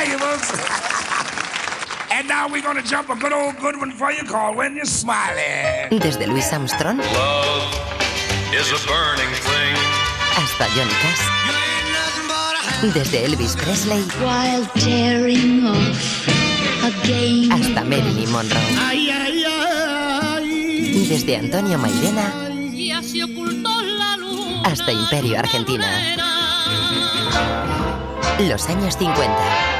valuables. and now we're gonna jump a good old good one for you called When You're Smiling. Desde Louis Armstrong Love is a burning thing. hasta Johnny Cash. Desde Elvis Presley while tearing off again. hasta Marilyn Monroe. Desde Antonio Mairena Ya se ocultó la luz. hasta Imperio Argentina. Los años 50.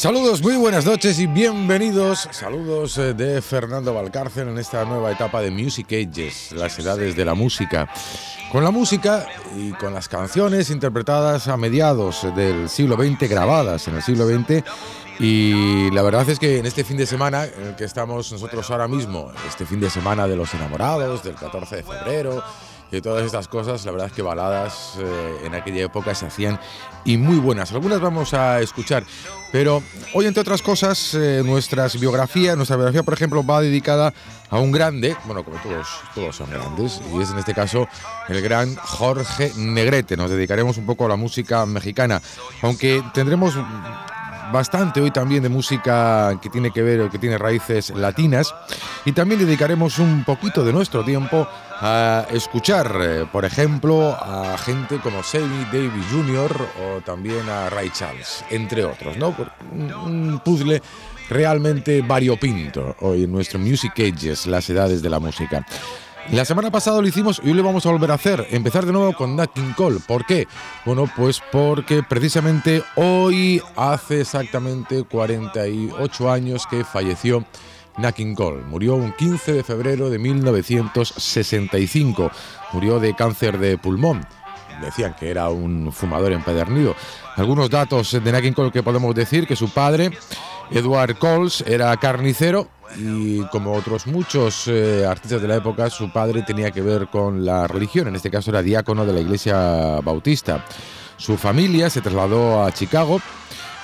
Saludos, muy buenas noches y bienvenidos. Saludos eh, de Fernando Valcárcel en esta nueva etapa de Music Ages, las edades de la música. Con la música y con las canciones interpretadas a mediados del siglo XX, grabadas en el siglo XX. Y la verdad es que en este fin de semana en el que estamos nosotros ahora mismo, este fin de semana de los enamorados, del 14 de febrero, y todas estas cosas, la verdad es que baladas eh, en aquella época se hacían y muy buenas. Algunas vamos a escuchar, pero hoy, entre otras cosas, eh, nuestras biografías, nuestra biografía, por ejemplo, va dedicada a un grande, bueno, como todos, todos son grandes, y es en este caso el gran Jorge Negrete. Nos dedicaremos un poco a la música mexicana, aunque tendremos bastante hoy también de música que tiene que ver o que tiene raíces latinas y también dedicaremos un poquito de nuestro tiempo a escuchar, eh, por ejemplo, a gente como Sammy Davis Jr. o también a Ray Charles, entre otros, ¿no? Un puzzle realmente variopinto hoy en nuestro Music Ages, las edades de la música. La semana pasada lo hicimos y hoy lo vamos a volver a hacer. Empezar de nuevo con Nat King Cole. ¿Por qué? Bueno, pues porque precisamente hoy hace exactamente 48 años que falleció Nat King Cole. Murió un 15 de febrero de 1965. Murió de cáncer de pulmón. Decían que era un fumador empedernido. Algunos datos de Nat King que podemos decir que su padre, Edward Coles, era carnicero y como otros muchos eh, artistas de la época, su padre tenía que ver con la religión, en este caso era diácono de la iglesia bautista. Su familia se trasladó a Chicago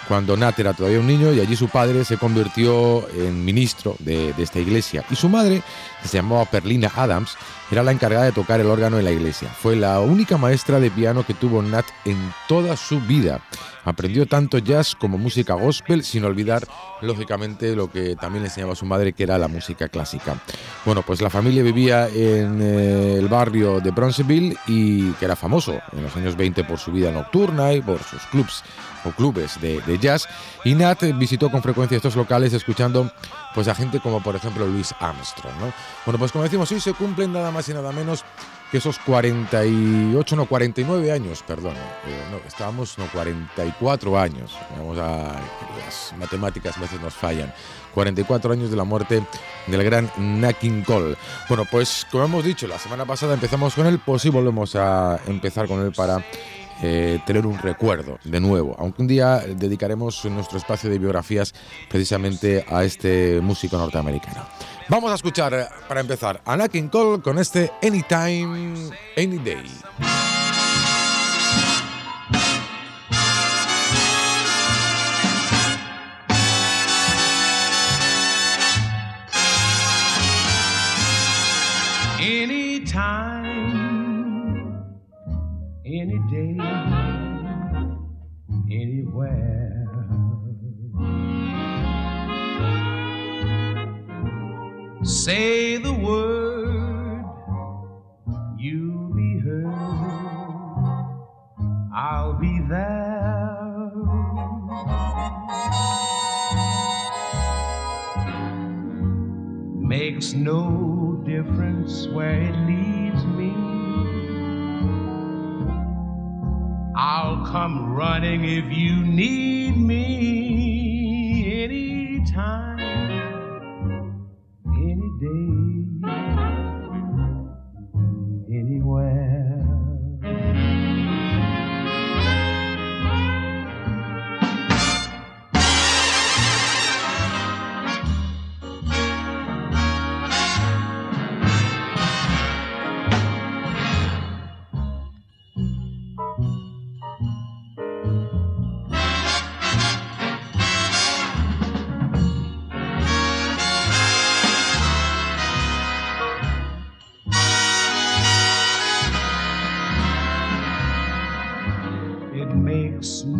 cuando Nat era todavía un niño y allí su padre se convirtió en ministro de, de esta iglesia. Y su madre, que se llamaba Perlina Adams, era la encargada de tocar el órgano en la iglesia. Fue la única maestra de piano que tuvo Nat en toda su vida. Aprendió tanto jazz como música gospel, sin olvidar, lógicamente, lo que también le enseñaba su madre, que era la música clásica. Bueno, pues la familia vivía en eh, el barrio de Bronzeville y que era famoso en los años 20 por su vida nocturna y por sus clubs clubes de, jazz. Y Nat visitó con frecuencia estos locales escuchando pues a gente como por ejemplo Louis Armstrong. ¿no? Bueno, pues como decimos, hoy se cumplen nada más y nada menos que esos 48, no, 49 años, perdón. eh, no, estábamos, no, 44 años. Vamos a. Las matemáticas a veces nos fallan. 44 años de la muerte del gran Nat King Cole. Bueno, pues como hemos dicho, la semana pasada empezamos con él, pues sí volvemos a empezar con él para eh, tener un recuerdo de nuevo. Aunque un día dedicaremos nuestro espacio de biografías precisamente a este músico norteamericano. Vamos a escuchar, eh, para empezar, a Nat King Cole con este Anytime, Any Day. Anytime, any day, anywhere. Say the word, you'll be heard. I'll be there. Makes no difference where it leads me. I'll come running if you need me anytime, any day,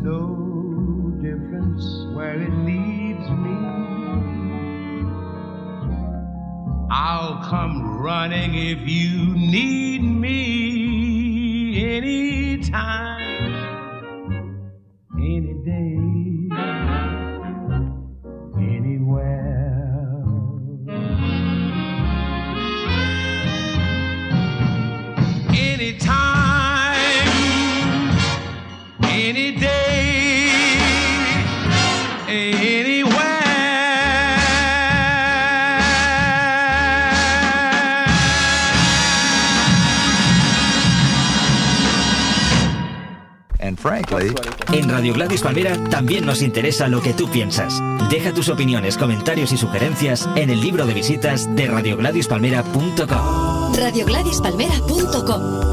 no difference where it leads me. I'll come running if you need me anytime, También nos interesa lo que tú piensas. Deja tus opiniones, comentarios y sugerencias en el libro de visitas de radiogladispalmera.com. radiogladispalmera.com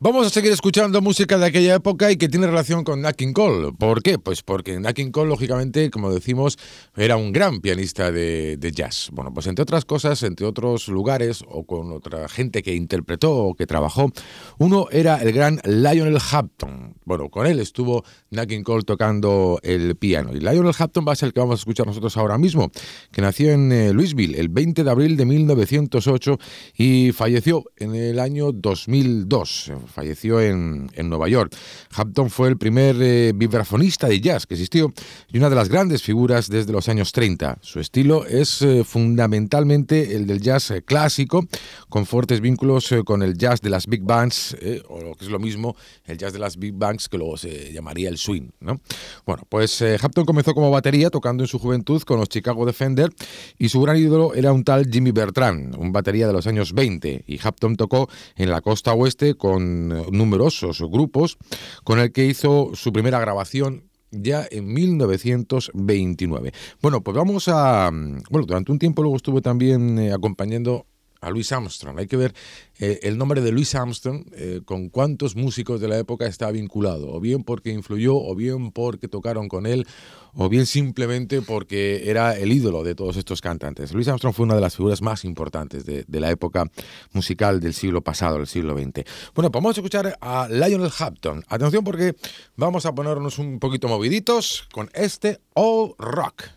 Vamos a seguir escuchando música de aquella época y que tiene relación con Nat King Cole. ¿Por qué? Pues porque Nat King Cole, lógicamente, como decimos, era un gran pianista de, jazz. Bueno, pues entre otras cosas, entre otros lugares o con otra gente que interpretó o que trabajó, uno era el gran Lionel Hampton. Bueno, con él estuvo Nat King Cole tocando el piano. Y Lionel Hampton va a ser el que vamos a escuchar nosotros ahora mismo, que nació en eh, Louisville el 20 de abril de 1908 y falleció en el año 2002 falleció en, en, Nueva York. Hampton fue el primer eh, vibrafonista de jazz que existió y una de las grandes figuras desde los años 30. Su estilo es eh, fundamentalmente el del jazz eh, clásico, con fuertes vínculos eh, con el jazz de las big bands, eh, o lo que es lo mismo, el jazz de las big bands, que luego se llamaría el swing. ¿no? Bueno, pues Hampton comenzó como batería, tocando en su juventud con los Chicago Defender, y su gran ídolo era un tal Jimmy Bertrand, un batería de los años 20, y Hampton tocó en la costa oeste con numerosos grupos, con el que hizo su primera grabación ya en 1929. Bueno, pues vamos a... Bueno, durante un tiempo luego estuve también eh, acompañando a Louis Armstrong. Hay que ver eh, el nombre de Louis Armstrong eh, con cuántos músicos de la época está vinculado, o bien porque influyó, o bien porque tocaron con él, o bien simplemente porque era el ídolo de todos estos cantantes. Louis Armstrong fue una de las figuras más importantes de, la época musical del siglo pasado, del siglo XX. Bueno, pues vamos a escuchar a Lionel Hampton. Atención porque vamos a ponernos un poquito moviditos con este All Rock.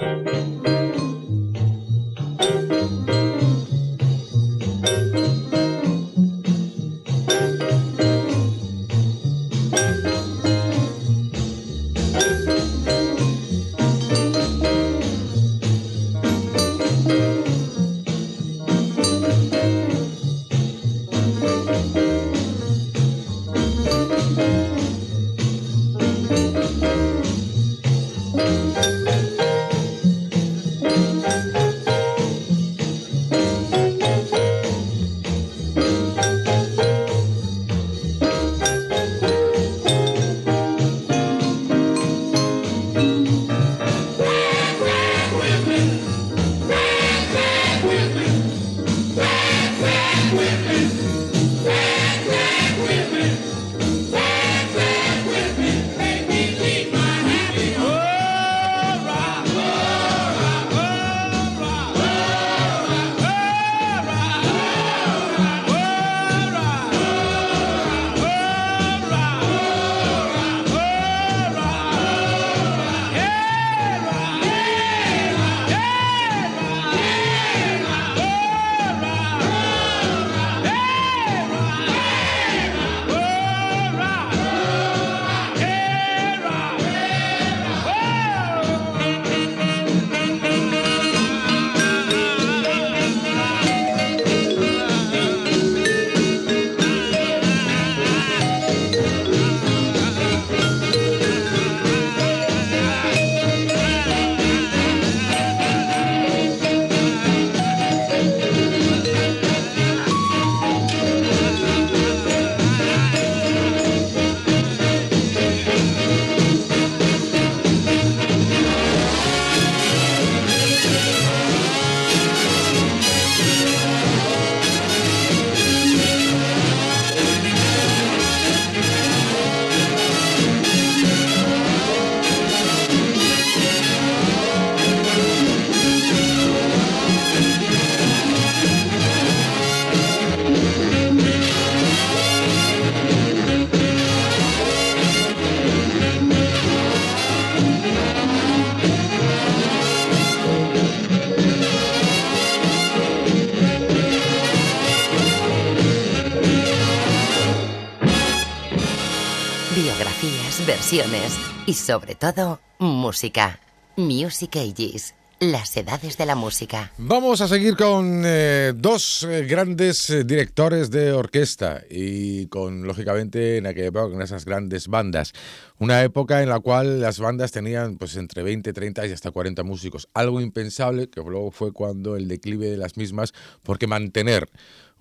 Y sobre todo música. Music Ages, las edades de la música. Vamos a seguir con eh, dos eh, grandes eh, directores de orquesta y con, lógicamente, en aquella época, con esas grandes bandas. Una época en la cual las bandas tenían pues entre 20, 30 y hasta 40 músicos. Algo impensable que luego fue cuando el declive de las mismas, porque mantener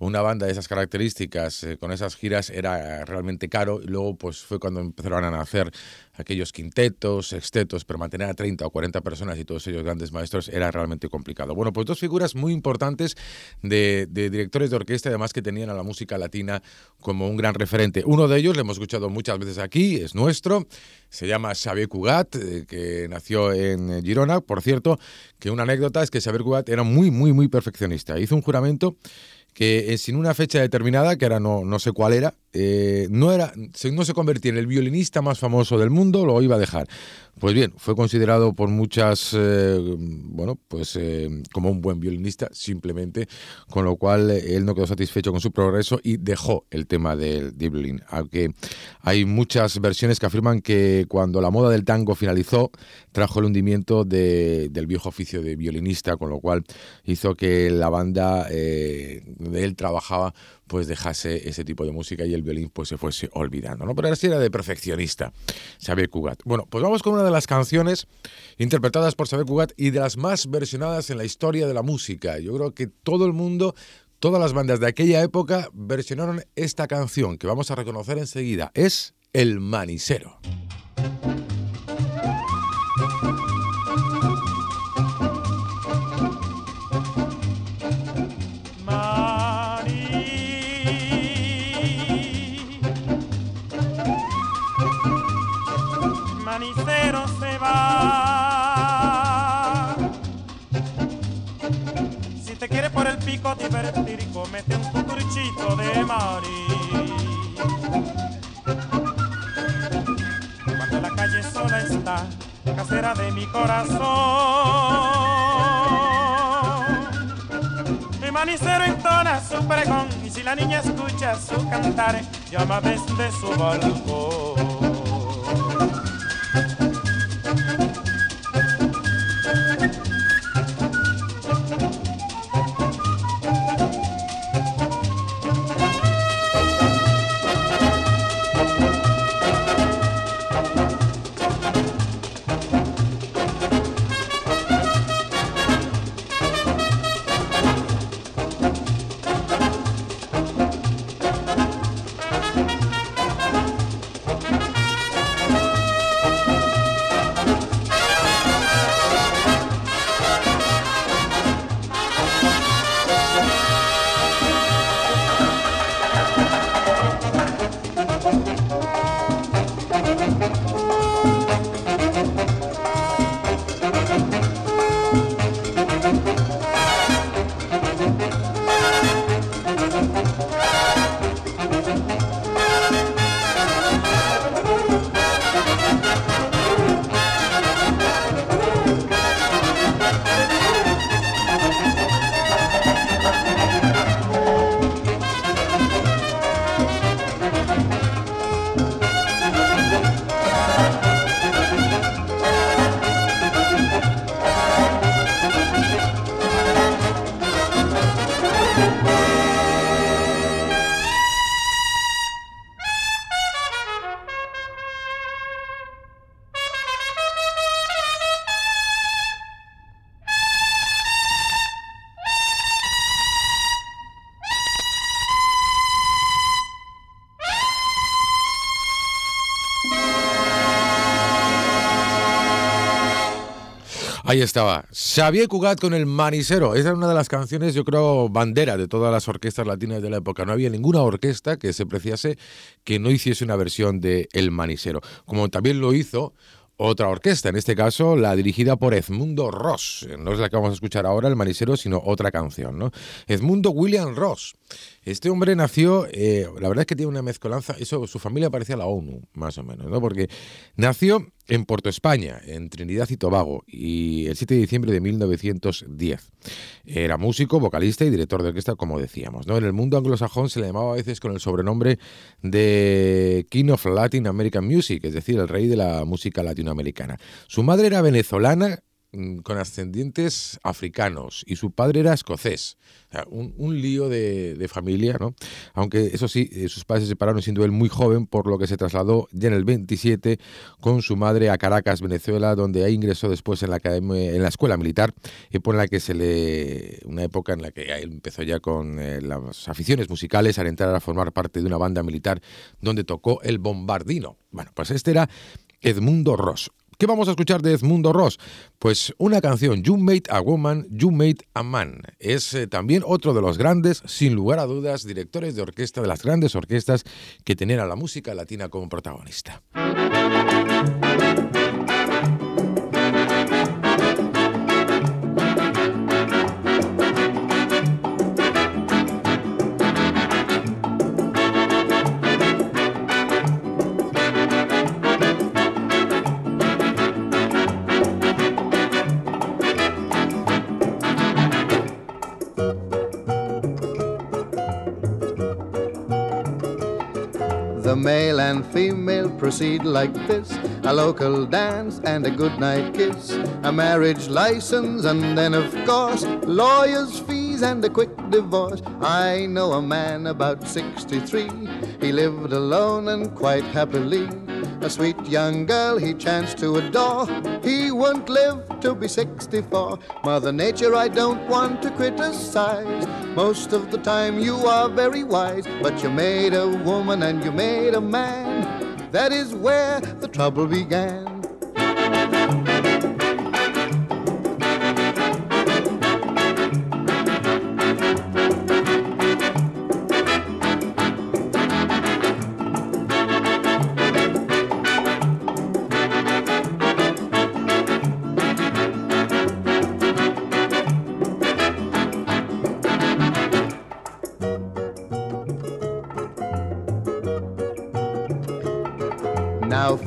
una banda de esas características, eh, con esas giras, era realmente caro. Y luego pues fue cuando empezaron a nacer aquellos quintetos, sextetos, pero mantener a 30 o 40 personas y todos ellos grandes maestros era realmente complicado. Bueno, pues dos figuras muy importantes de, directores de orquesta, además que tenían a la música latina como un gran referente. Uno de ellos, le hemos escuchado muchas veces aquí, es nuestro, se llama Xavier Cugat, eh, que nació en Girona. Por cierto, que una anécdota es que Xavier Cugat era muy, muy, muy perfeccionista. Hizo un juramento que eh, sin una fecha determinada, que ahora no, no sé cuál era, eh, no, era, no se convertía en el violinista más famoso del mundo, lo iba a dejar. Pues bien, fue considerado por muchas, eh, bueno, pues como un buen violinista, simplemente, con lo cual él no quedó satisfecho con su progreso y dejó el tema del, violín. Aunque hay muchas versiones que afirman que cuando la moda del tango finalizó, trajo el hundimiento del viejo oficio de violinista, con lo cual hizo que la banda donde él trabajaba pues dejase ese tipo de música y el violín pues se fuese olvidando, ¿no? Pero así era de perfeccionista, Xavier Cugat. Bueno, pues vamos con una de las canciones interpretadas por Xavier Cugat y de las más versionadas en la historia de la música. Yo creo que todo el mundo, todas las bandas de aquella época versionaron esta canción que vamos a reconocer enseguida. Es El Manisero. Cuando la calle sola está, casera de mi corazón. Mi manicero entona su pregón y si la niña escucha su cantar, llama desde su balcón. Ahí estaba. Xavier Cugat con el Manisero. Esa era una de las canciones, yo creo, bandera de todas las orquestas latinas de la época. No había ninguna orquesta que se preciase que no hiciese una versión de El Manisero. Como también lo hizo otra orquesta, en este caso la dirigida por Edmundo Ross. No es la que vamos a escuchar ahora, El Manisero, sino otra canción, ¿no? Edmundo William Ross Este hombre nació, eh, la verdad es que tiene una mezcolanza, eso, su familia parecía la ONU, más o menos, ¿no? Porque nació en Puerto España, en Trinidad y Tobago, y el 7 de diciembre de 1910. Era músico, vocalista y director de orquesta, como decíamos, ¿no? En el mundo anglosajón se le llamaba a veces con el sobrenombre de King of Latin American Music, es decir, el rey de la música latinoamericana. Su madre era venezolana con ascendientes africanos y su padre era escocés. un, lío de, familia, ¿no? Aunque eso sí, eh, sus padres se separaron siendo él muy joven, por lo que se trasladó ya en el 27 con su madre a Caracas, Venezuela, donde ahí ingresó después en la, academia, en la escuela militar, y por la que se le. una época en la que él empezó ya con eh, las aficiones musicales al entrar a formar parte de una banda militar donde tocó el bombardino. Bueno, pues este era Edmundo Ross. ¿Qué vamos a escuchar de Edmundo Ross? Pues una canción, You Made a Woman, You Made a Man. Es eh, también otro de los grandes, sin lugar a dudas, directores de orquesta, de las grandes orquestas que tenían a la música latina como protagonista. Male and female proceed like this a local dance and a goodnight kiss, a marriage license, and then, of course, lawyers' fees and a quick divorce. I know a man about 63, he lived alone and quite happily. A sweet young girl he chanced to adore. He won't live to be 64. Mother Nature, I don't want to criticize. Most of the time you are very wise, but you made a woman and you made a man. That is where the trouble began.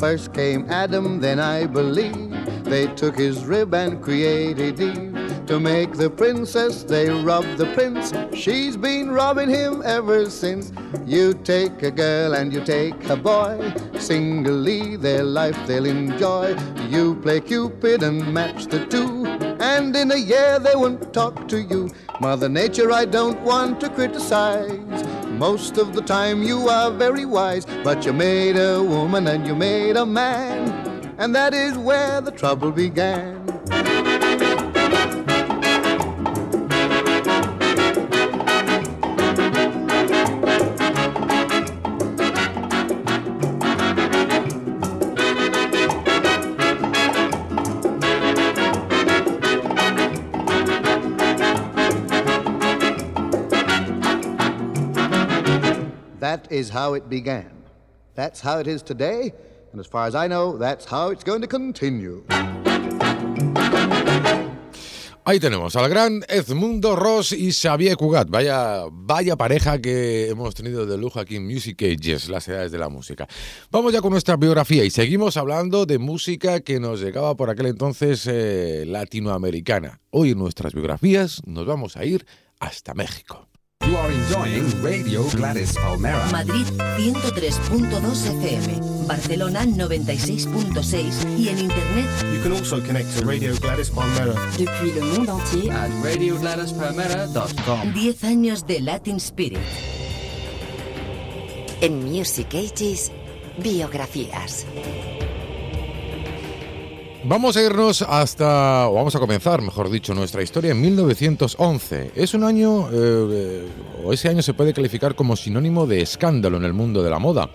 First came Adam, then I believe they took his rib and created Eve. To make the princess, they robbed the prince. She's been robbing him ever since. You take a girl and you take a boy. Singly, their life they'll enjoy. You play Cupid and match the two. And in a year they won't talk to you. Mother Nature, I don't want to criticize. Most of the time you are very wise, but you made a woman and you made a man, and that is where the trouble began. That is how it began. That's how it is today, and as far as I know, that's how it's going to continue. Ahí tenemos al gran Edmundo Ross y Xavier Cugat. Vaya, vaya pareja que hemos tenido de lujo aquí en Music Ages, las edades de la música. Vamos ya con nuestra biografía y seguimos hablando de música que nos llegaba por aquel entonces eh, latinoamericana. Hoy en nuestras biografías nos vamos a ir hasta México. You are enjoying Radio Gladys Palmera. Madrid 103.2 FM, Barcelona 96.6 y en internet. You can also connect to Radio Gladys Palmera. Depuis le monde entier at radiogladyspalmera.com. 10 años de Latin Spirit. En Music Ages, biografías. Vamos a irnos hasta, o vamos a comenzar, mejor dicho, nuestra historia en 1911. Es un año, eh, o ese año se puede calificar como sinónimo de escándalo en el mundo de la moda.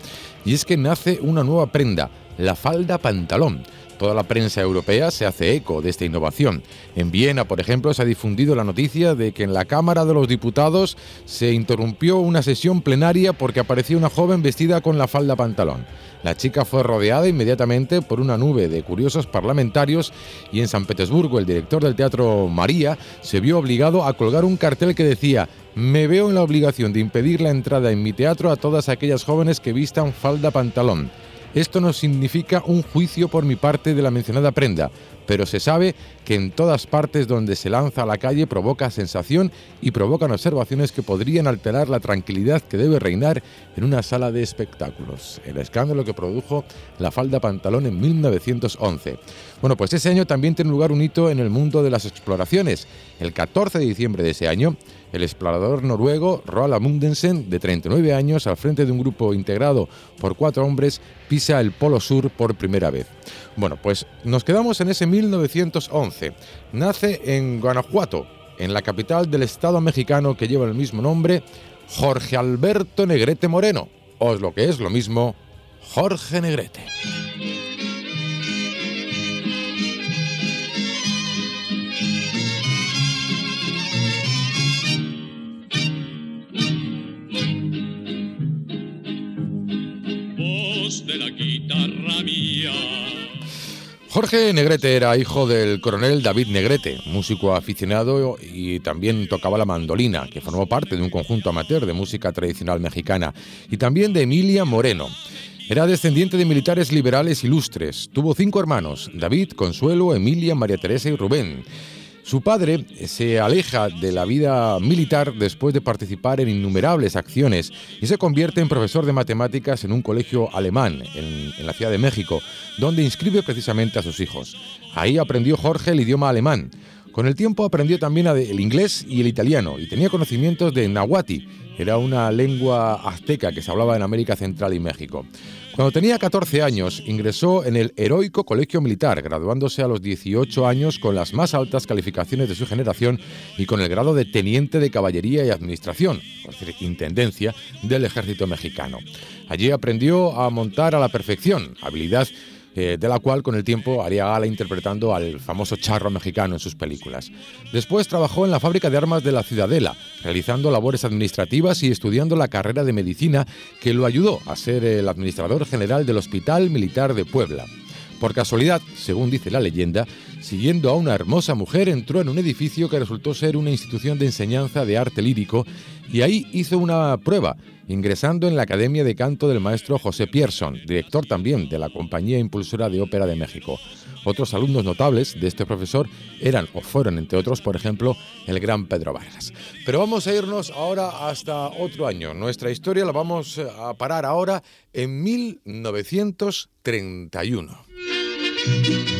Y es que nace una nueva prenda, la falda pantalón. Toda la prensa europea se hace eco de esta innovación. En Viena, por ejemplo, se ha difundido la noticia de que en la Cámara de los Diputados se interrumpió una sesión plenaria porque aparecía una joven vestida con la falda pantalón. La chica fue rodeada inmediatamente por una nube de curiosos parlamentarios y en San Petersburgo el director del Teatro María se vio obligado a colgar un cartel que decía Me veo en la obligación de impedir la entrada en mi teatro a todas aquellas jóvenes que vistan falda pantalón. Esto no significa un juicio por mi parte de la mencionada prenda, pero se sabe que en todas partes donde se lanza a la calle provoca sensación y provocan observaciones que podrían alterar la tranquilidad que debe reinar en una sala de espectáculos. El escándalo que produjo la falda pantalón en 1911. Bueno, pues ese año también tiene lugar un hito en el mundo de las exploraciones. El 14 de diciembre de ese año, el explorador noruego Roald Amundsen, de 39 años, al frente de un grupo integrado por cuatro hombres, pisa el Polo Sur por primera vez. Bueno, pues nos quedamos en ese 1911. Nace en Guanajuato, en la capital del estado mexicano que lleva el mismo nombre, Jorge Alberto Negrete Moreno, o lo que es lo mismo, Jorge Negrete. de la guitarra mía. Jorge Negrete era hijo del coronel David Negrete, músico aficionado y también tocaba la mandolina, que formó parte de un conjunto amateur de música tradicional mexicana, y también de Emilia Moreno. Era descendiente de militares liberales ilustres. Tuvo cinco hermanos, David, Consuelo, Emilia, María Teresa y Rubén. Su padre se aleja de la vida militar después de participar en innumerables acciones y se convierte en profesor de matemáticas en un colegio alemán en, la Ciudad de México, donde inscribe precisamente a sus hijos. Ahí aprendió Jorge el idioma alemán. Con el tiempo aprendió también el inglés y el italiano y tenía conocimientos de nahuatl, era una lengua azteca que se hablaba en América Central y México. Cuando tenía 14 años, ingresó en el Heroico Colegio Militar, graduándose a los 18 años con las más altas calificaciones de su generación y con el grado de teniente de caballería y administración, es decir, intendencia del ejército mexicano. Allí aprendió a montar a la perfección, habilidad eh, de la cual con el tiempo haría gala interpretando al famoso charro mexicano en sus películas. Después trabajó en la fábrica de armas de la Ciudadela, realizando labores administrativas y estudiando la carrera de medicina que lo ayudó a ser el administrador general del Hospital Militar de Puebla. Por casualidad, según dice la leyenda, siguiendo a una hermosa mujer entró en un edificio que resultó ser una institución de enseñanza de arte lírico y ahí hizo una prueba, ingresando en la Academia de Canto del maestro José Pierson, director también de la Compañía Impulsora de Ópera de México. Otros alumnos notables de este profesor eran o fueron, entre otros, por ejemplo, el gran Pedro Vargas. Pero vamos a irnos ahora hasta otro año. Nuestra historia la vamos a parar ahora en 1931.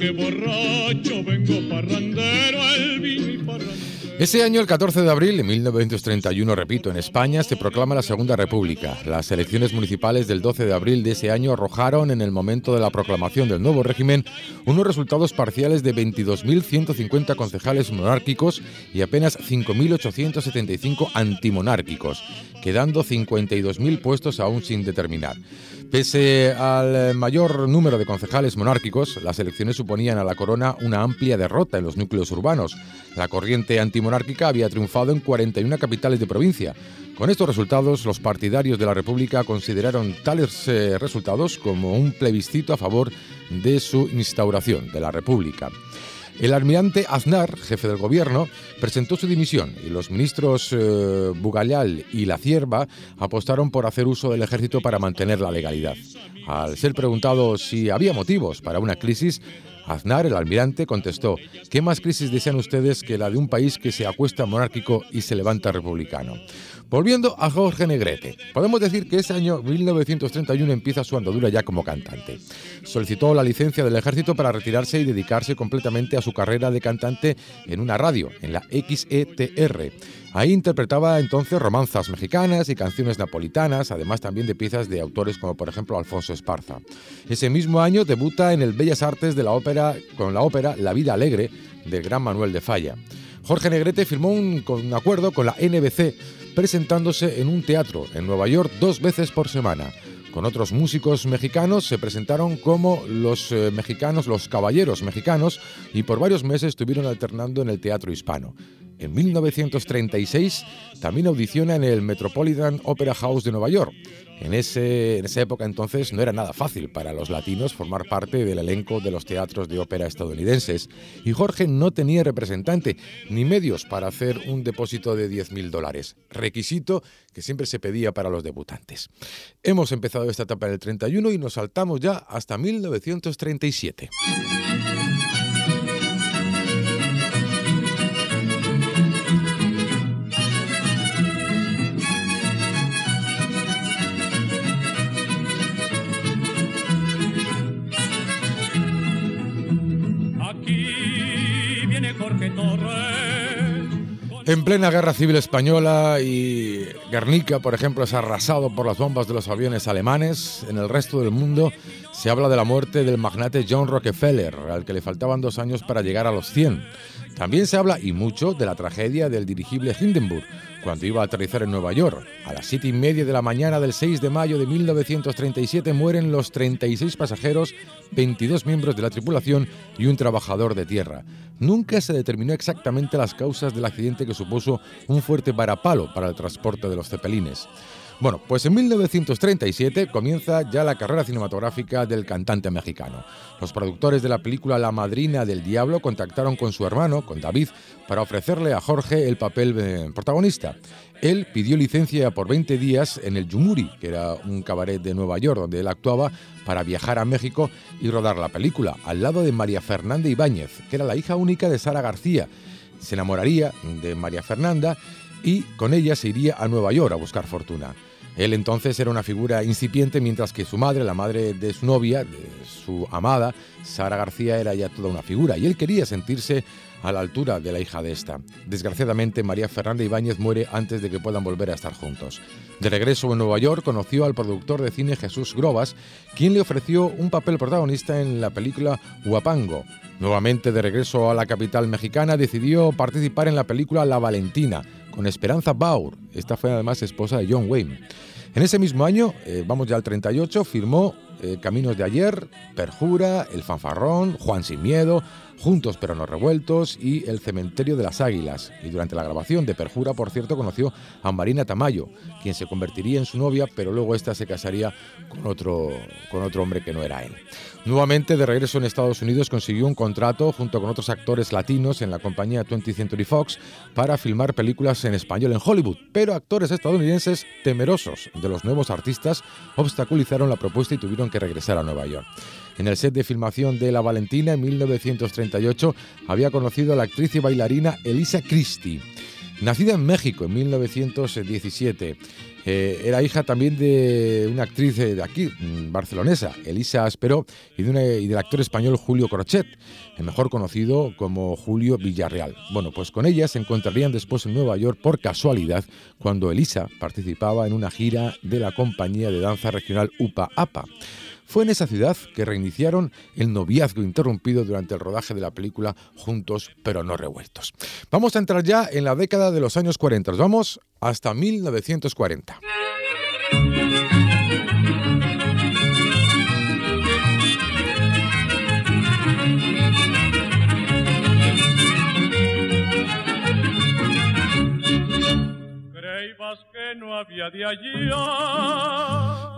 Que borracho vengo parrandero vino y parrandero. Ese año, el 14 de abril de 1931, repito, en España se proclama la Segunda República. Las elecciones municipales del 12 de abril de ese año arrojaron en el momento de la proclamación del nuevo régimen unos resultados parciales de 22.150 concejales monárquicos y apenas 5.875 antimonárquicos, quedando 52.000 puestos aún sin determinar. Pese al mayor número de concejales monárquicos, las elecciones suponían a la corona una amplia derrota en los núcleos urbanos. La corriente antimonárquica había triunfado en 41 capitales de provincia. Con estos resultados, los partidarios de la República consideraron tales eh, resultados como un plebiscito a favor de su instauración, de la República. El almirante Aznar, jefe del gobierno, presentó su dimisión y los ministros eh, Bugallal y La Cierva apostaron por hacer uso del ejército para mantener la legalidad. Al ser preguntado si había motivos para una crisis, Aznar, el almirante, contestó, ¿qué más crisis desean ustedes que la de un país que se acuesta monárquico y se levanta republicano? Volviendo a Jorge Negrete, podemos decir que ese año 1931 empieza su andadura ya como cantante. Solicitó la licencia del ejército para retirarse y dedicarse completamente a su carrera de cantante en una radio, en la XETR. Ahí interpretaba entonces romanzas mexicanas y canciones napolitanas, además también de piezas de autores como por ejemplo Alfonso Esparza. Ese mismo año debuta en el Bellas Artes de la ópera con la ópera La vida alegre del gran Manuel de Falla. Jorge Negrete firmó un, acuerdo con la NBC presentándose en un teatro en Nueva York dos veces por semana. Con otros músicos mexicanos se presentaron como los eh, mexicanos, los caballeros mexicanos, y por varios meses estuvieron alternando en el teatro hispano. En 1936 también audiciona en el Metropolitan Opera House de Nueva York. En, ese, en esa época entonces no era nada fácil para los latinos formar parte del elenco de los teatros de ópera estadounidenses y Jorge no tenía representante ni medios para hacer un depósito de 10.000 dólares, requisito que siempre se pedía para los debutantes. Hemos empezado esta etapa en el 31 y nos saltamos ya hasta 1937. En plena guerra civil española y Guernica, por ejemplo, es arrasado por las bombas de los aviones alemanes. En el resto del mundo se habla de la muerte del magnate John Rockefeller, al que le faltaban dos años para llegar a los 100. También se habla, y mucho, de la tragedia del dirigible Hindenburg, cuando iba a aterrizar en Nueva York. A las siete y media de la mañana del 6 de mayo de 1937 mueren los 36 pasajeros, 22 miembros de la tripulación y un trabajador de tierra. Nunca se determinó exactamente las causas del accidente que supuso un fuerte varapalo para el transporte de los cepelines. Bueno, pues en 1937 comienza ya la carrera cinematográfica del cantante mexicano. Los productores de la película La Madrina del Diablo contactaron con su hermano, con David, para ofrecerle a Jorge el papel eh, protagonista. Él pidió licencia por 20 días en el Yumuri, que era un cabaret de Nueva York donde él actuaba, para viajar a México y rodar la película, al lado de María Fernanda Ibáñez, que era la hija única de Sara García. Se enamoraría de María Fernanda y con ella se iría a Nueva York a buscar fortuna. Él entonces era una figura incipiente, mientras que su madre, la madre de su novia, de su amada, Sara García, era ya toda una figura, y él quería sentirse a la altura de la hija de esta. Desgraciadamente, María Fernanda Ibáñez muere antes de que puedan volver a estar juntos. De regreso en Nueva York, conoció al productor de cine Jesús Grobas, quien le ofreció un papel protagonista en la película Huapango. Nuevamente de regreso a la capital mexicana, decidió participar en la película La Valentina, con Esperanza Baur. Esta fue además esposa de John Wayne. En ese mismo año, eh, vamos ya al 38, firmó eh, Caminos de Ayer, Perjura, El Fanfarrón, Juan Sin Miedo, Juntos pero no revueltos y El Cementerio de las Águilas. Y durante la grabación de Perjura, por cierto, conoció a Marina Tamayo, quien se convertiría en su novia, pero luego esta se casaría con otro, con otro hombre que no era él. Nuevamente, de regreso en Estados Unidos, consiguió un contrato junto con otros actores latinos en la compañía 20th Century Fox para filmar películas en español en Hollywood, pero actores estadounidenses temerosos de los nuevos artistas obstaculizaron la propuesta y tuvieron que regresar a Nueva York. En el set de filmación de La Valentina en 1938 había conocido a la actriz y bailarina Elisa Christie. Nacida en México en 1917, eh, era hija también de una actriz de aquí, mm, barcelonesa, Elisa Aspero, y, del actor español Julio Crochet, el mejor conocido como Julio Villarreal. Bueno, pues con ella se encontrarían después en Nueva York por casualidad, cuando Elisa participaba en una gira de la compañía de danza regional UPA APA. Fue en esa ciudad que reiniciaron el noviazgo interrumpido durante el rodaje de la película Juntos pero no revueltos. Vamos a entrar ya en la década de los años 40. Vamos hasta 1940.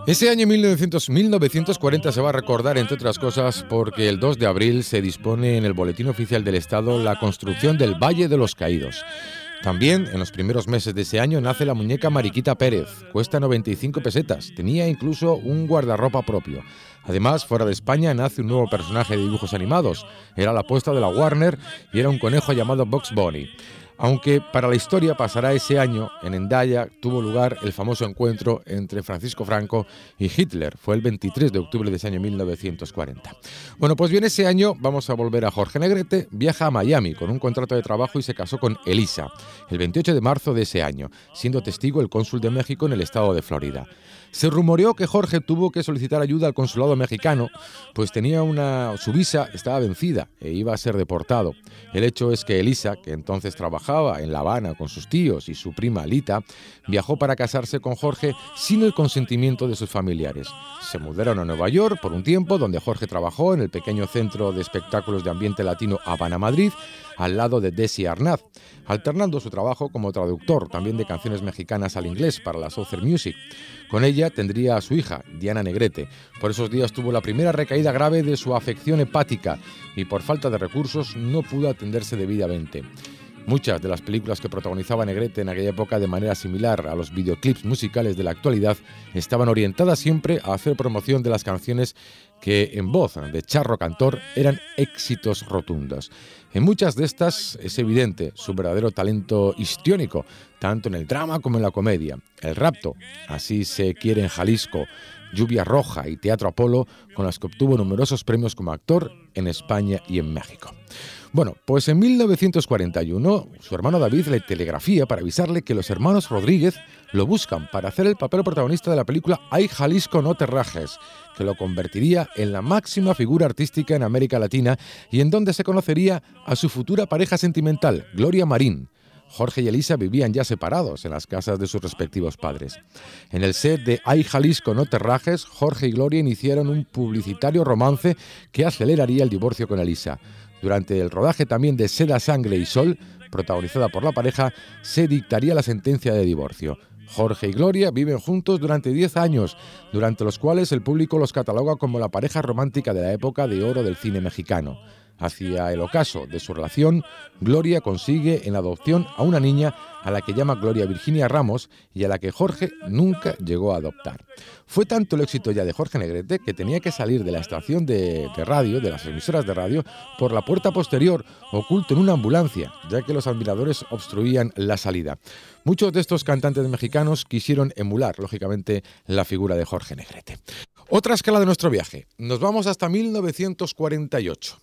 Ese año 1940 se va a recordar, entre otras cosas, porque el 2 de abril se dispone en el Boletín Oficial del Estado la construcción del Valle de los Caídos. También, en los primeros meses de ese año, nace la muñeca Mariquita Pérez. Cuesta 95 pesetas. Tenía incluso un guardarropa propio. Además, fuera de España nace un nuevo personaje de dibujos animados. Era la apuesta de la Warner y era un conejo llamado Box Bunny. Aunque para la historia pasará ese año, en Endaya tuvo lugar el famoso encuentro entre Francisco Franco y Hitler. Fue el 23 de octubre de ese año 1940. Bueno, pues bien, ese año vamos a volver a Jorge Negrete, viaja a Miami con un contrato de trabajo y se casó con Elisa, el 28 de marzo de ese año, siendo testigo el cónsul de México en el estado de Florida. Se rumoreó que Jorge tuvo que solicitar ayuda al consulado mexicano, pues tenía una su visa estaba vencida e iba a ser deportado. El hecho es que Elisa, que entonces trabajaba en La Habana con sus tíos y su prima Alita, viajó para casarse con Jorge sin el consentimiento de sus familiares. Se mudaron a Nueva York por un tiempo, donde Jorge trabajó en el pequeño centro de espectáculos de ambiente latino Habana Madrid, al lado de Desi Arnaz, alternando su trabajo como traductor también de canciones mexicanas al inglés para la Southern Music. Con ella tendría a su hija, Diana Negrete. Por esos días tuvo la primera recaída grave de su afección hepática y por falta de recursos no pudo atenderse debidamente. Muchas de las películas que protagonizaba Negrete en aquella época de manera similar a los videoclips musicales de la actualidad estaban orientadas siempre a hacer promoción de las canciones que en voz de Charro Cantor eran éxitos rotundos. En muchas de estas es evidente su verdadero talento histriónico, tanto en el drama como en la comedia. El rapto, así se quiere en Jalisco, Lluvia Roja y Teatro Apolo, con las que obtuvo numerosos premios como actor en España y en México. Bueno, pues en 1941 su hermano David le telegrafía para avisarle que los hermanos Rodríguez lo buscan para hacer el papel protagonista de la película Ay Jalisco no te rajes, que lo convertiría en la máxima figura artística en América Latina y en donde se conocería a su futura pareja sentimental, Gloria Marín. Jorge y Elisa vivían ya separados en las casas de sus respectivos padres. En el set de Ay Jalisco no te rajes, Jorge y Gloria iniciaron un publicitario romance que aceleraría el divorcio con Elisa. Durante el rodaje también de Seda, Sangre y Sol, protagonizada por la pareja, se dictaría la sentencia de divorcio. Jorge y Gloria viven juntos durante 10 años, durante los cuales el público los cataloga como la pareja romántica de la época de oro del cine mexicano. Hacia el ocaso de su relación, Gloria consigue en adopción a una niña a la que llama Gloria Virginia Ramos y a la que Jorge nunca llegó a adoptar. Fue tanto el éxito ya de Jorge Negrete que tenía que salir de la estación de, de, radio, de las emisoras de radio, por la puerta posterior, oculto en una ambulancia, ya que los admiradores obstruían la salida. Muchos de estos cantantes mexicanos quisieron emular, lógicamente, la figura de Jorge Negrete. Otra escala de nuestro viaje. Nos vamos hasta 1948.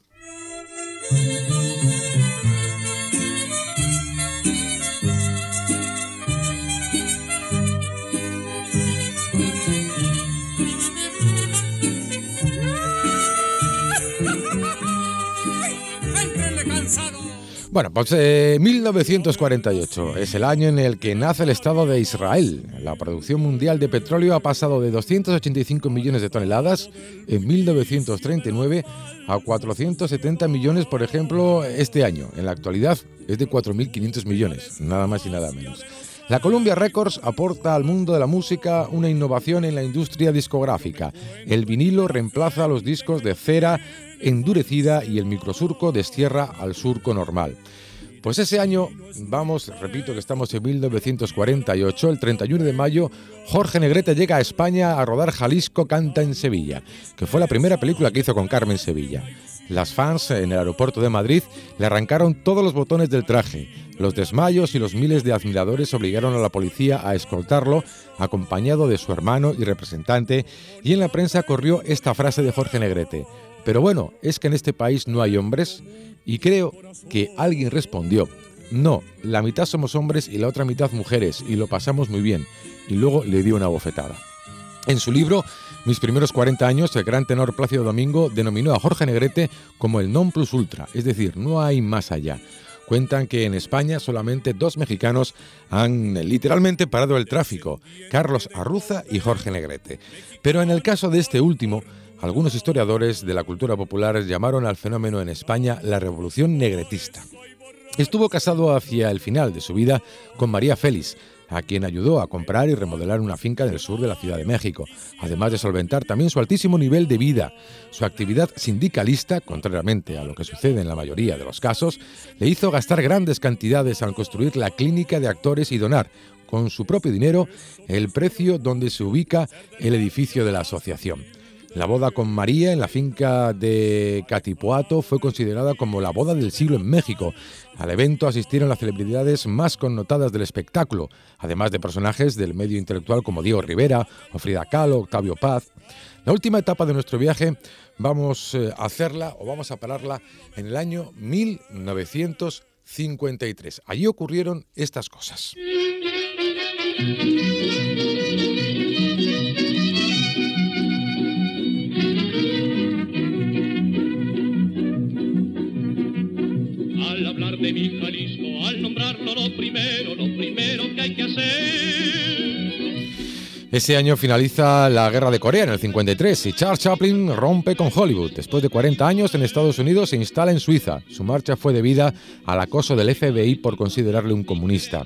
Thank you. Bueno, pues eh, 1948 es el año en el que nace el Estado de Israel. La producción mundial de petróleo ha pasado de 285 millones de toneladas en 1939 a 470 millones, por ejemplo, este año. En la actualidad es de 4.500 millones, nada más y nada menos. La Columbia Records aporta al mundo de la música una innovación en la industria discográfica. El vinilo reemplaza los discos de cera endurecida y el microsurco destierra al surco normal. Pues ese año, vamos, repito que estamos en 1948, el 31 de mayo, Jorge Negrete llega a España a rodar Jalisco Canta en Sevilla, que fue la primera película que hizo con Carmen Sevilla. Las fans en el aeropuerto de Madrid le arrancaron todos los botones del traje. Los desmayos y los miles de admiradores obligaron a la policía a escoltarlo, acompañado de su hermano y representante, y en la prensa corrió esta frase de Jorge Negrete. Pero bueno, es que en este país no hay hombres y creo que alguien respondió, no, la mitad somos hombres y la otra mitad mujeres y lo pasamos muy bien. Y luego le dio una bofetada. En su libro, Mis primeros 40 años, el gran tenor Plácido Domingo denominó a Jorge Negrete como el non plus ultra, es decir, no hay más allá. Cuentan que en España solamente dos mexicanos han literalmente parado el tráfico, Carlos Arruza y Jorge Negrete. Pero en el caso de este último, algunos historiadores de la cultura popular llamaron al fenómeno en España la revolución negretista. Estuvo casado hacia el final de su vida con María Félix, a quien ayudó a comprar y remodelar una finca del sur de la Ciudad de México, además de solventar también su altísimo nivel de vida. Su actividad sindicalista, contrariamente a lo que sucede en la mayoría de los casos, le hizo gastar grandes cantidades al construir la clínica de actores y donar, con su propio dinero, el precio donde se ubica el edificio de la asociación. La boda con María en la finca de Catipuato fue considerada como la boda del siglo en México. Al evento asistieron las celebridades más connotadas del espectáculo, además de personajes del medio intelectual como Diego Rivera o Frida Kahlo, Octavio Paz. La última etapa de nuestro viaje vamos eh, a hacerla o vamos a pararla en el año 1953. Allí ocurrieron estas cosas. de mi al nombrarlo lo primero, lo primero que hay que hacer. Ese año finaliza la guerra de Corea en el 53 y Charles Chaplin rompe con Hollywood. Después de 40 años en Estados Unidos se instala en Suiza. Su marcha fue debida al acoso del FBI por considerarle un comunista.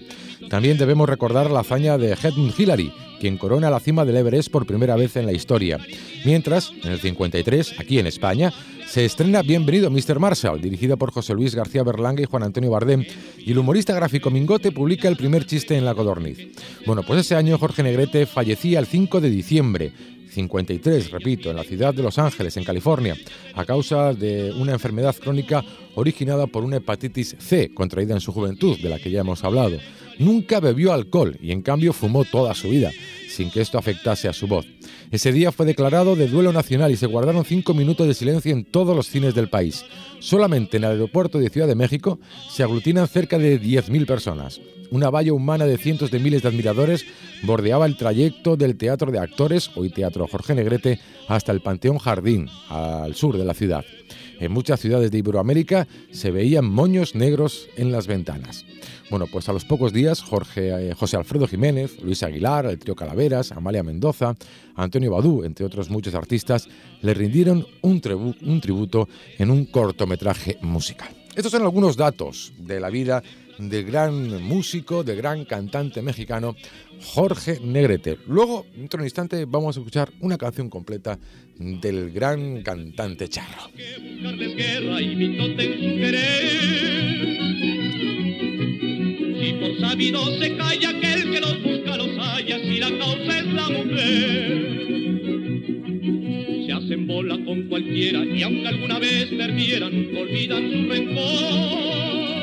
También debemos recordar la hazaña de Edmund Hillary, quien corona la cima del Everest por primera vez en la historia. Mientras, en el 53, aquí en España, se estrena Bienvenido Mr. Marshall, dirigida por José Luis García Berlanga y Juan Antonio Bardem, y el humorista gráfico Mingote publica el primer chiste en La Codorniz. Bueno, pues ese año Jorge Negrete fallecía el 5 de diciembre. 53, repito, en la ciudad de Los Ángeles, en California, a causa de una enfermedad crónica originada por una hepatitis C contraída en su juventud, de la que ya hemos hablado. Nunca bebió alcohol y en cambio fumó toda su vida, sin que esto afectase a su voz. Ese día fue declarado de duelo nacional y se guardaron cinco minutos de silencio en todos los cines del país. Solamente en el aeropuerto de Ciudad de México se aglutinan cerca de 10.000 personas. Una valla humana de cientos de miles de admiradores bordeaba el trayecto del Teatro de Actores, hoy Teatro Jorge Negrete, hasta el Panteón Jardín, al sur de la ciudad. En muchas ciudades de Iberoamérica se veían moños negros en las ventanas. Bueno, pues a los pocos días, Jorge, eh, José Alfredo Jiménez, Luis Aguilar, el trío Calaveras, Amalia Mendoza, Antonio Badú, entre otros muchos artistas, le rindieron un, un tributo en un cortometraje musical. Estos son algunos datos de la vida del gran músico, del gran cantante mexicano Jorge Negrete. Luego, dentro de un instante, vamos a escuchar una canción completa del gran cantante Charro. Si por sabido se calla aquel que los busca los haya, si la causa es la mujer. Se hacen bola con cualquiera y aunque alguna vez perdieran, olvidan su rencor.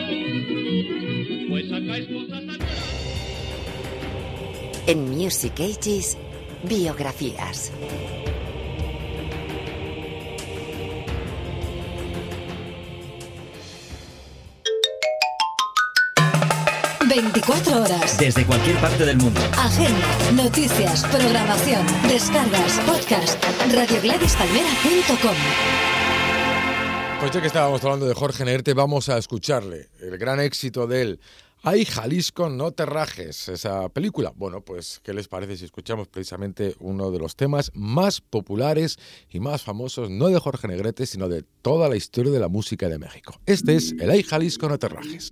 Pues acá es cosas En Music Ages, biografías. 24 horas. Desde cualquier parte del mundo. Agenda, noticias, programación, descargas, podcast. RadioGladysPalmera.com Pues ya que estábamos hablando de Jorge Negrete, vamos a escucharle el gran éxito de él. Ay, Jalisco, no te rajes, esa película. Bueno, pues, ¿qué les parece si escuchamos precisamente uno de los temas más populares y más famosos, no de Jorge Negrete, sino de toda la historia de la música de México? Este es el Ay, Jalisco, no te rajes.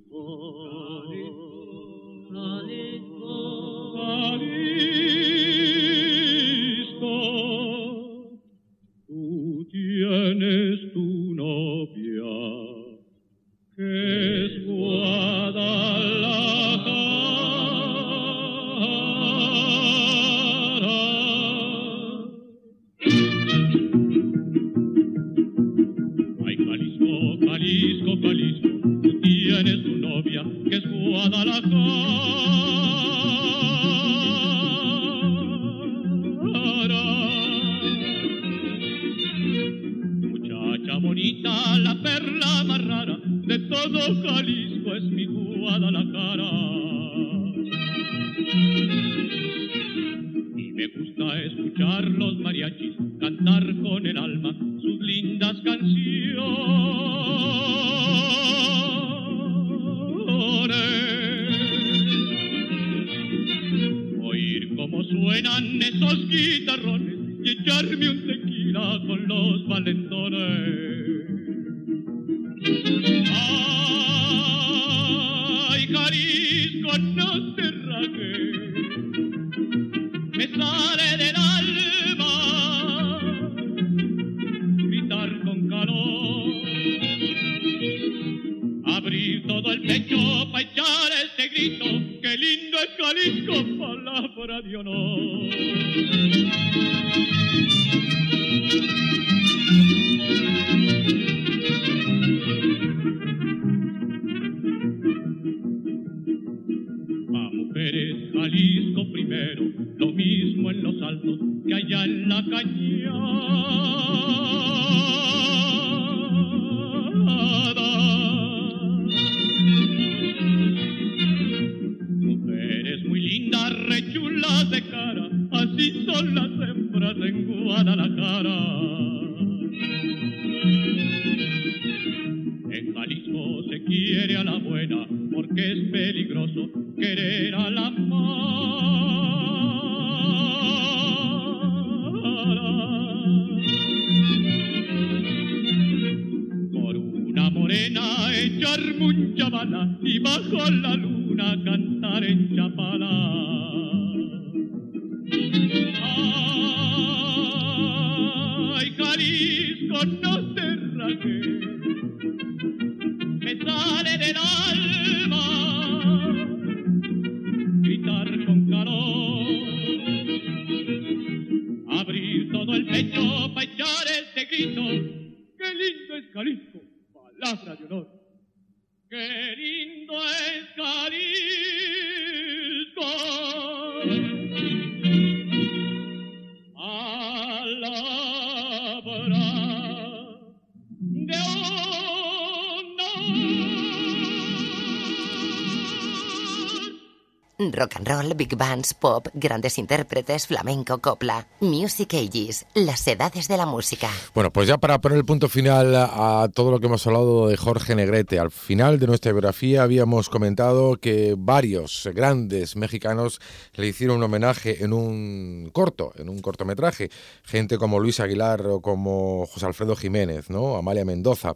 Roll, big bands, pop, grandes intérpretes, flamenco, copla. Music Ages, las edades de la música. Bueno, pues ya para poner el punto final a todo lo que hemos hablado de Jorge Negrete, al final de nuestra biografía habíamos comentado que varios grandes mexicanos le hicieron un homenaje en un corto, en un cortometraje. Gente como Luis Aguilar o como José Alfredo Jiménez, ¿no? Amalia Mendoza,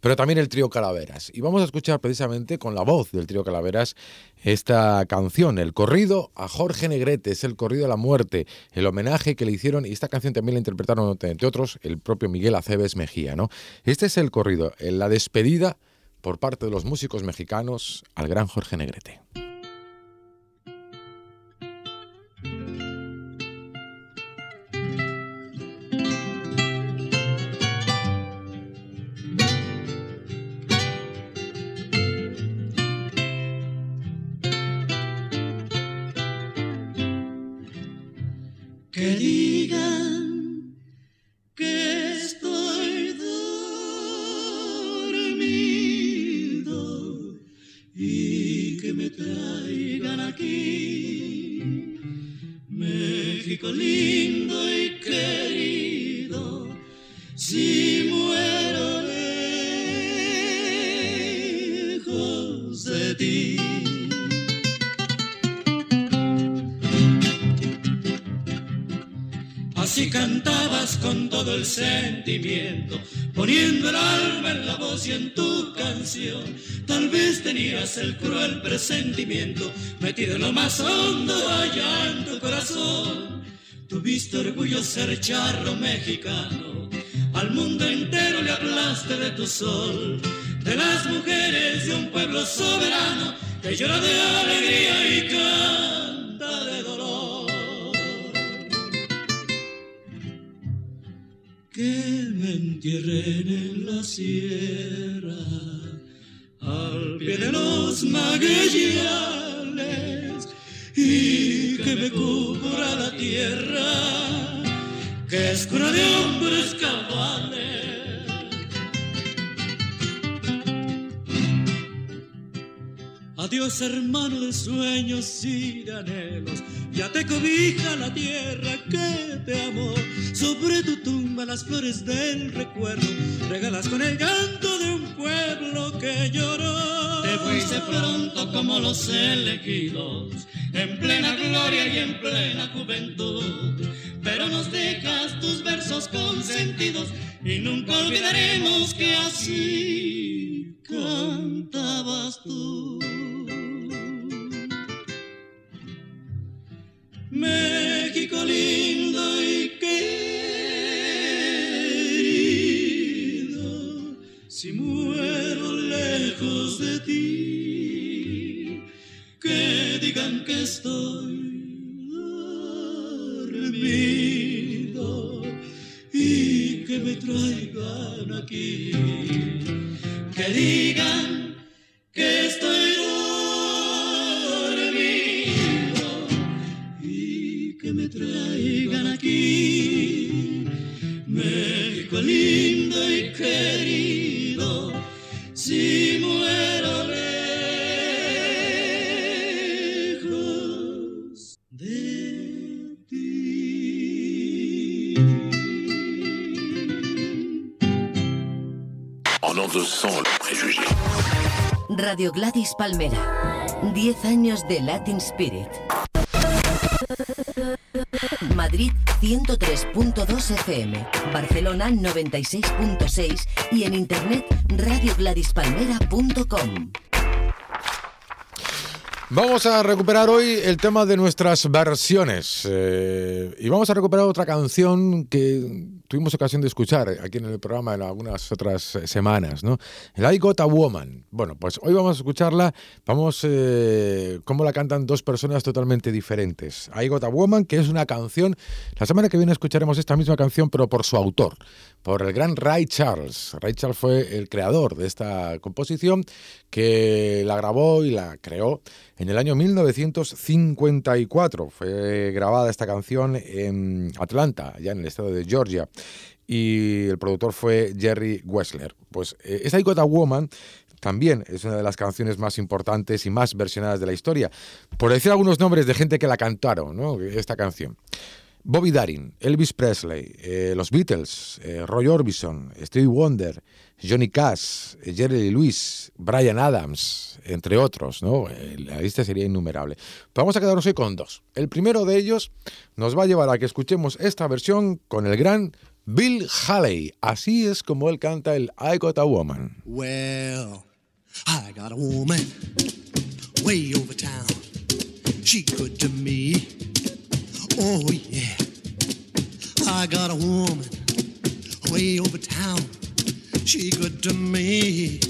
pero también el trío Calaveras. Y vamos a escuchar precisamente con la voz del trío Calaveras esta canción, el corrido a Jorge Negrete, es el corrido a la muerte, el homenaje que le hicieron, y esta canción también la interpretaron, entre otros, el propio Miguel Aceves Mejía, ¿no? Este es el corrido, la despedida por parte de los músicos mexicanos al gran Jorge Negrete. El cruel presentimiento metido en lo más hondo allá en tu corazón. Tuviste orgullo ser charro mexicano, al mundo entero le hablaste de tu sol, de las mujeres de un pueblo soberano que llora de alegría y canta de dolor. que me entierren en la sierra, al pie de los magueyales, y que me cubra la tierra, que es cuna de hombres cabales. Adiós hermano de sueños y de anhelos, ya te cobija la tierra que te amó. Sobre tu tumba las flores del recuerdo, regalas con el un pueblo que lloró. Te fuiste pronto como los elegidos, en plena gloria y en plena juventud. Pero nos dejas tus versos consentidos y nunca olvidaremos que así cantabas tú. México lindo y querido, de ti, que digan que estoy dormido y que me traigan aquí, que digan que Radio Gladys Palmera. 10 años de Latin Spirit. Madrid 103.2 FM, Barcelona 96.6 y en internet radiogradispalmera.com. Vamos a recuperar hoy el tema de nuestras versiones eh, y vamos a recuperar otra canción que tuvimos ocasión de escuchar aquí en el programa en algunas otras semanas, ¿no? El I Got a Woman. Bueno, pues hoy vamos a escucharla, vamos, eh, cómo la cantan dos personas totalmente diferentes. I Got a Woman, que es una canción, la semana que viene escucharemos esta misma canción, pero por su autor, por el gran Ray Charles. Ray Charles fue el creador de esta composición que la grabó y la creó en el año 1954 fue grabada esta canción en Atlanta, ya en el estado de Georgia, y el productor fue Jerry Wessler. Pues eh, esta I Got a Woman también es una de las canciones más importantes y más versionadas de la historia. Por decir algunos nombres de gente que la cantaron, ¿no? esta canción. Bobby Darin, Elvis Presley, eh, los Beatles, eh, Roy Orbison, Stevie Wonder, Johnny Cash, Jerry Lewis, Brian Adams, entre otros, ¿no? La lista sería innumerable. vamos a quedarnos hoy con dos. El primero de ellos nos va a llevar a que escuchemos esta versión con el gran Bill Haley. Así es como él canta el I Got a Woman. Well, I got a woman way over town. She good to me. Oh, yeah. I got a woman way over town. She good to me.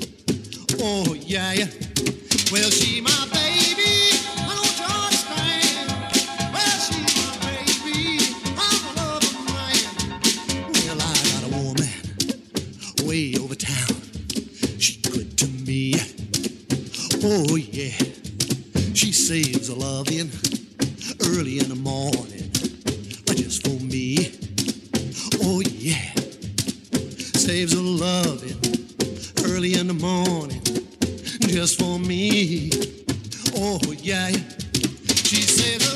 Oh, yeah, yeah. Well, she my baby. Way over town. She good to me. Oh, yeah. She saves a loving early in the morning but just for me. Oh, yeah. Saves a loving early in the morning just for me. Oh, yeah. She saves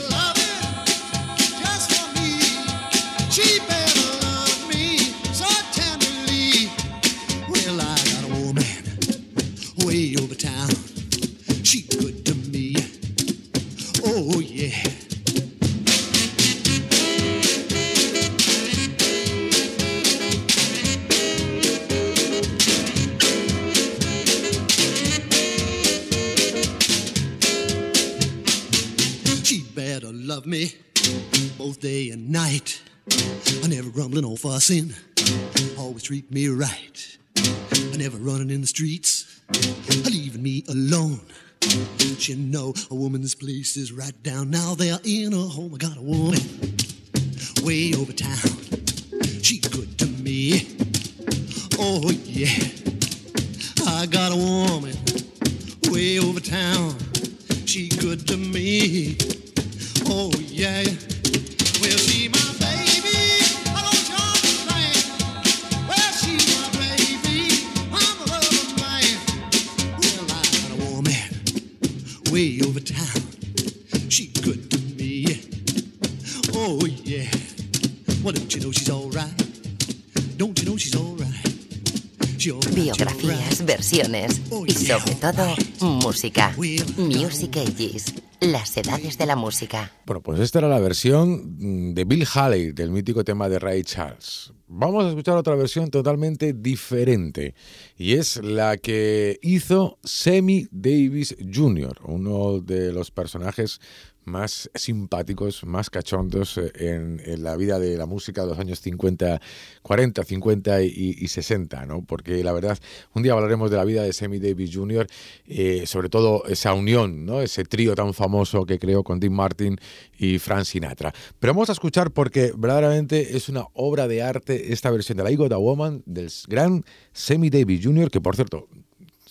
me right. I never running in the streets, leaving me alone. Don't you know a woman's place is right down now They're in a home. I got a woman way over town. She good to me. Oh yeah. I got a woman way over town. She good to me. Oh yeah. Well, she my way over town. She good to me. Oh yeah. Well, don't you know she's alright? Don't you know she's alright? Biografías, versiones y sobre todo música. Music Ages, las edades de la música. Bueno, pues esta era la versión mm, de Bill Haley del mítico tema de Ray Charles. Vamos a escuchar otra versión totalmente diferente y es la que hizo Sammy Davis Jr., uno de los personajes más simpáticos, más cachondos eh, en, la vida de la música de los años 50, 40, 50 y, y 60, ¿no? Porque la verdad, un día hablaremos de la vida de Sammy Davis Jr., eh, sobre todo esa unión, ¿no? Ese trío tan famoso que creó con Dean Martin y Frank Sinatra. Pero vamos a escuchar porque verdaderamente es una obra de arte esta versión de la I Got a Woman del gran Sammy Davis Jr., que por cierto,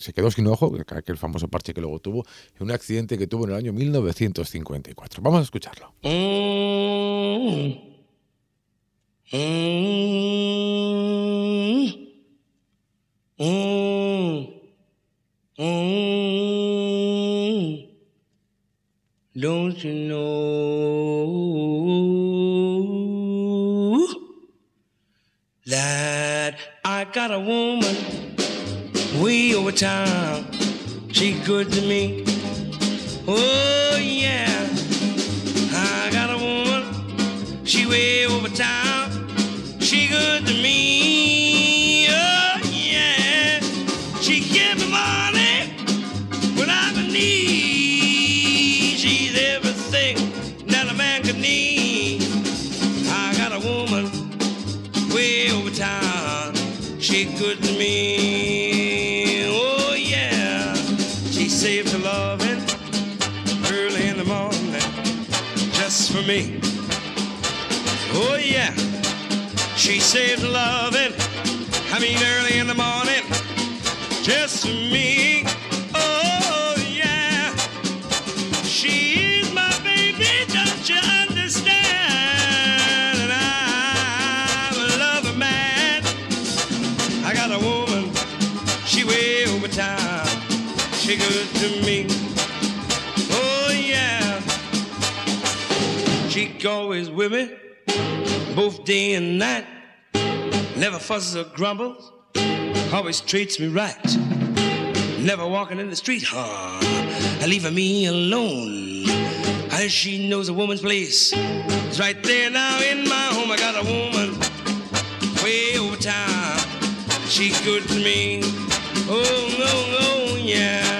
se quedó sin ojo, aquel famoso parche que luego tuvo, en un accidente que tuvo en el año 1954. Vamos a escucharlo. Don't you know that a woman way over town. She good to me. Oh yeah, I got a woman. She way over town. She good to me. For me. Oh yeah. She her loving. I mean early in the morning just me. She always with me, both day and night. Never fusses or grumbles, always treats me right. Never walking in the street, huh? Leaving me alone. As she knows a woman's place. It's right there now in my home. I got a woman way over town. She's good to me. Oh, no, oh, yeah.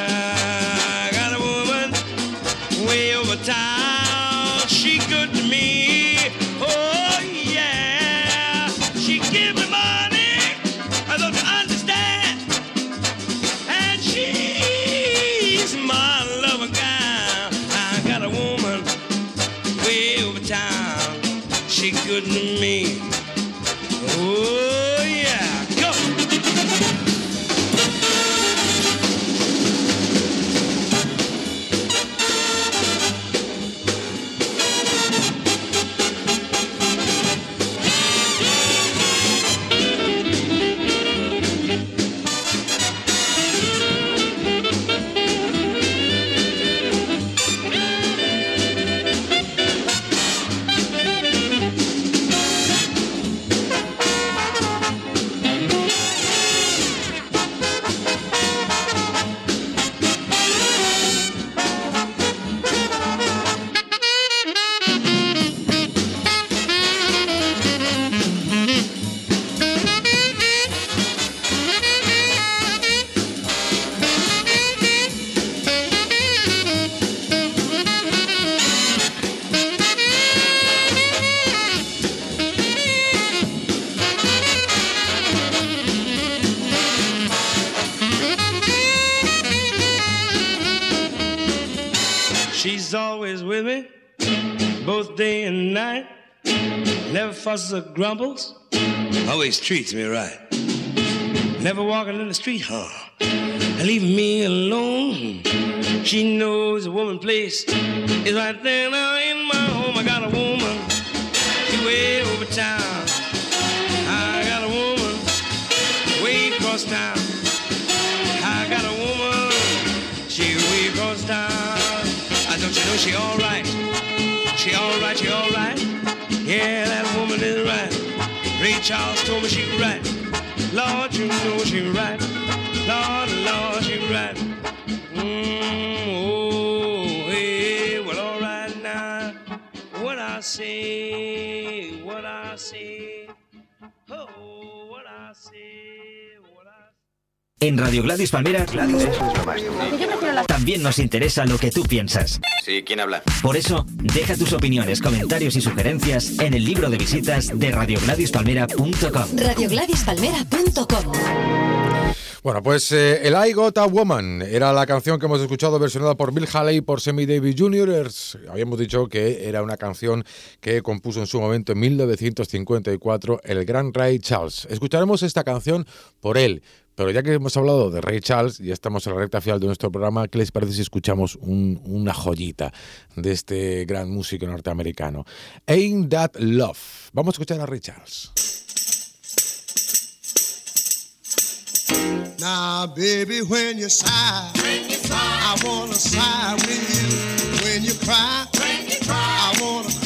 She's always with me, both day and night. Never fusses or grumbles, always treats me right. Never walking in the street, huh? And leaving me alone. She knows a woman place is right there now in my home. I got a woman, she way over town. You know she all right? She all right, she all right. Yeah, that woman is right. Ray Charles told me she right. Lord, you know she right. Lord, Lord, she right. Mm, oh, hey, well, all right now. What I say, what I say. Oh, what I say, En Radio Gladys Palmera también nos interesa lo que tú piensas. Sí, ¿quién habla? Por eso, deja tus opiniones, comentarios y sugerencias en el libro de visitas de radiogladispalmera.com. Radiogladispalmera.com Bueno, pues eh, el I Got a Woman era la canción que hemos escuchado versionada por Bill Haley y por Sammy Davis Jr. Habíamos dicho que era una canción que compuso en su momento en 1954 el gran Ray Charles. Escucharemos esta canción por él. Pero ya que hemos hablado de Ray Charles y estamos en la recta final de nuestro programa, ¿qué les parece si escuchamos un- una joyita de este gran músico norteamericano? Ain't That Love. Vamos a escuchar a Ray Charles. Now, baby, when you sigh, I wanna sigh with you. When you cry, I wanna cry some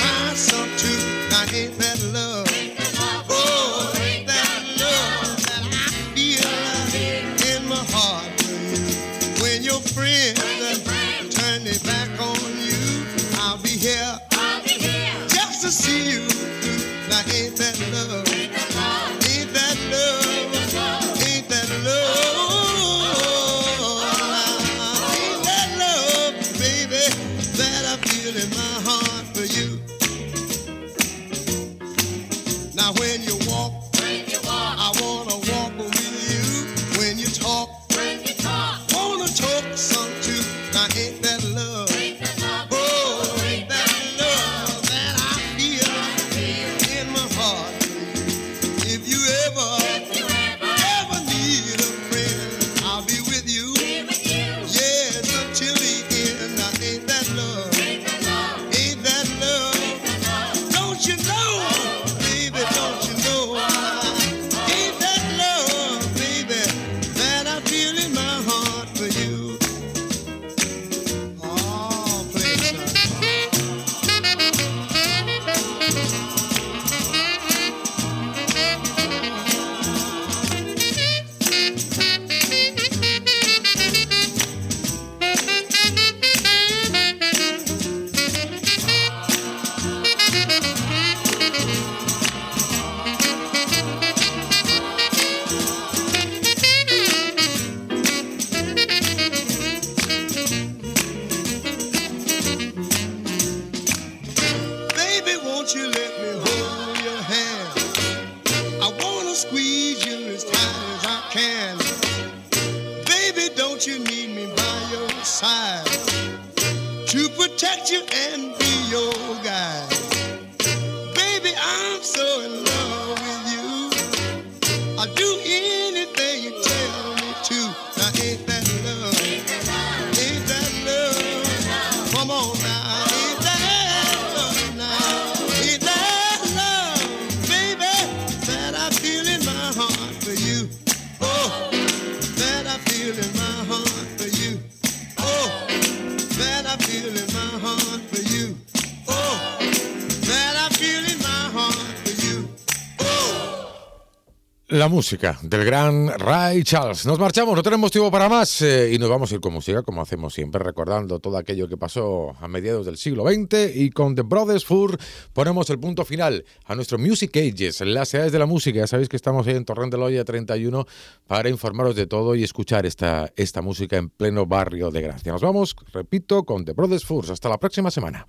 La música del gran Ray Charles. Nos marchamos, no tenemos tiempo para más eh, y nos vamos a ir con música, como hacemos siempre, recordando todo aquello que pasó a mediados del siglo XX. Y con The Brothers Fur ponemos el punto final a nuestro Music Ages, las edades de la música. Ya sabéis que estamos ahí en Torrent de Loya 31 para informaros de todo y escuchar esta, esta música en pleno barrio de Gracia. Nos vamos, repito, con The Brothers Furs. Hasta la próxima semana.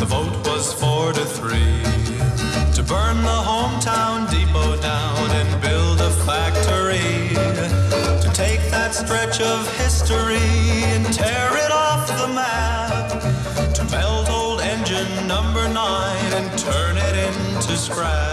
The vote was four to three to burn the hometown depot down and build a factory. To take that stretch of history and tear it off the map. To melt old engine number nine and turn it into scrap.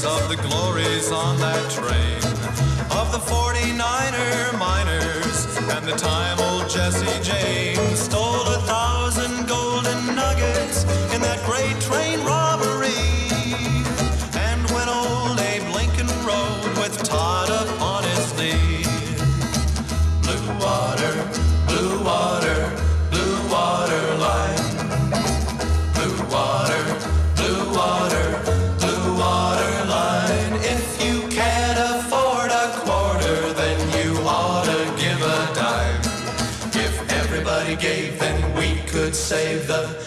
Stories of the glories on that train, of the 49er miners, and the time old Jesse James save the